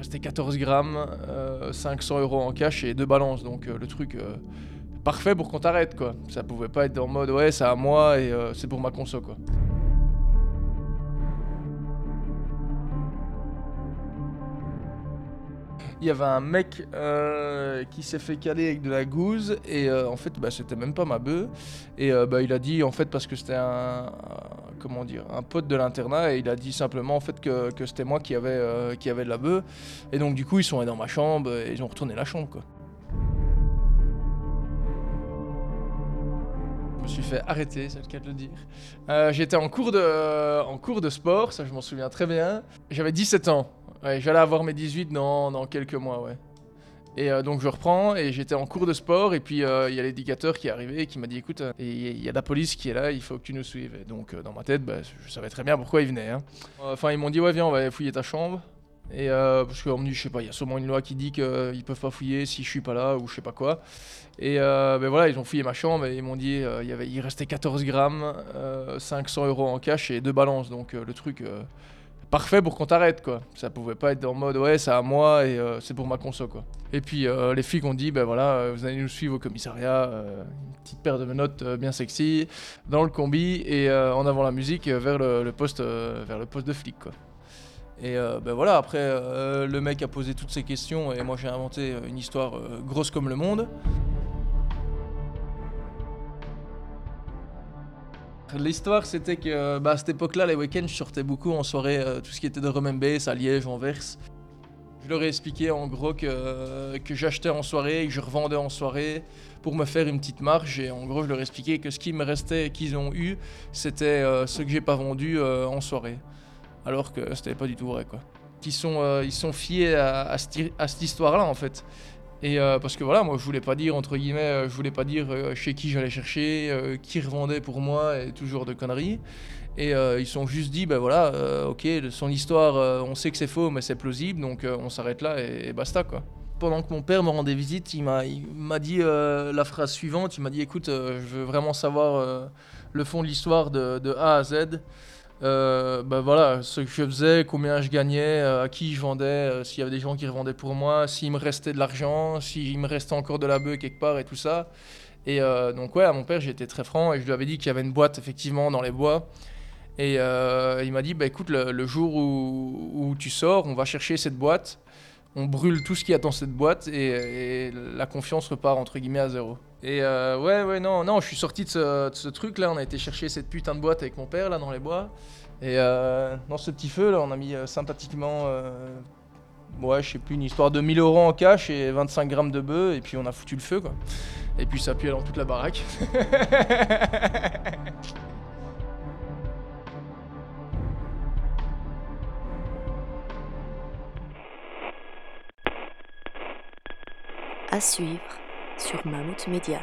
restait 14 grammes, 500 euros en cash et deux balances. Donc le truc parfait pour qu'on t'arrête quoi. Ça pouvait pas être en mode ouais c'est à moi et c'est pour ma conso quoi. Il y avait un mec euh, qui s'est fait caler avec de la gouze et euh, en fait bah, c'était même pas ma bœuf et euh, bah, il a dit en fait parce que c'était un, comment dire un pote de l'internat et il a dit simplement en fait que, que c'était moi qui avait qui avait de la bœuf et donc du coup ils sont allés dans ma chambre et ils ont retourné la chambre quoi. Je me suis fait arrêter, c'est le cas de le dire. J'étais en, cours de, en cours de sport, ça je m'en souviens très bien. J'avais 17 ans. Ouais, j'allais avoir mes 18 dans, dans quelques mois, ouais. Et euh, donc je reprends et j'étais en cours de sport et puis euh, il y a l'éducateur qui est arrivé et qui m'a dit écoute, il y a la police qui est là, il faut que tu nous suives. Et donc euh, dans ma tête, bah, je savais très bien pourquoi ils venaient. Hein. Enfin ils m'ont dit ouais viens on va fouiller ta chambre. Et parce qu'on me dit je sais pas, il y a sûrement une loi qui dit qu'ils peuvent pas fouiller si je suis pas là ou je sais pas quoi. Et ben voilà ils ont fouillé ma chambre et ils m'ont dit il, y avait, il restait 14 grammes, 500 euros en cash et deux balances. Donc le truc parfait pour qu'on t'arrête quoi. Ça pouvait pas être en mode ouais c'est à moi et euh, c'est pour ma conso quoi. Et puis euh, les flics ont dit ben voilà euh, vous allez nous suivre au commissariat, une petite paire de menottes bien sexy dans le combi et en avant la musique vers le, poste vers le poste de flic quoi. Et ben voilà après le mec a posé toutes ces questions et moi j'ai inventé une histoire grosse comme le monde. L'histoire, c'était que bah, à cette époque-là, les week-ends, je sortais beaucoup en soirée, euh, tout ce qui était de Remembase, à Liège, Anvers. Je leur ai expliqué en gros que, que j'achetais en soirée et que je revendais en soirée pour me faire une petite marge. Et en gros, je leur ai expliqué que ce qui me restait qu'ils ont eu, c'était euh, ce que j'ai pas vendu euh, en soirée. Alors que c'était pas du tout vrai, quoi. Ils sont, ils sont à, à cette histoire-là, en fait. Et euh, parce que voilà, moi je voulais pas dire, entre guillemets, euh, je voulais pas dire euh, chez qui j'allais chercher, qui revendait pour moi, et toujours de conneries. Et ils sont juste dit, ben voilà, ok, son histoire, on sait que c'est faux, mais c'est plausible, donc on s'arrête là et, basta quoi. Pendant que mon père me rendait visite, il m'a dit la phrase suivante, il m'a dit, écoute, je veux vraiment savoir le fond de l'histoire de, de A à Z. Euh, bah voilà, ce que je faisais, combien je gagnais, euh, à qui je vendais, euh, s'il y avait des gens qui revendaient pour moi, s'il me restait de l'argent, s'il me restait encore de la bœuf quelque part et tout ça. Et donc ouais, à mon père, j'étais très franc et je lui avais dit qu'il y avait une boîte effectivement dans les bois. Et il m'a dit, bah écoute, le, jour où, tu sors, on va chercher cette boîte, on brûle tout ce qu'il y a dans cette boîte et, la confiance repart entre guillemets à zéro. Et euh, ouais, ouais, non, non, je suis sorti de ce, truc là. On a été chercher cette putain de boîte avec mon père là dans les bois. Et euh, dans ce petit feu là, on a mis euh, sympathiquement, ouais, je sais plus, une histoire de 1000 euros en cash et 25 grammes de bœuf. Et puis on a foutu le feu quoi. Et puis ça pue dans toute la baraque. à suivre sur Mammouth Media.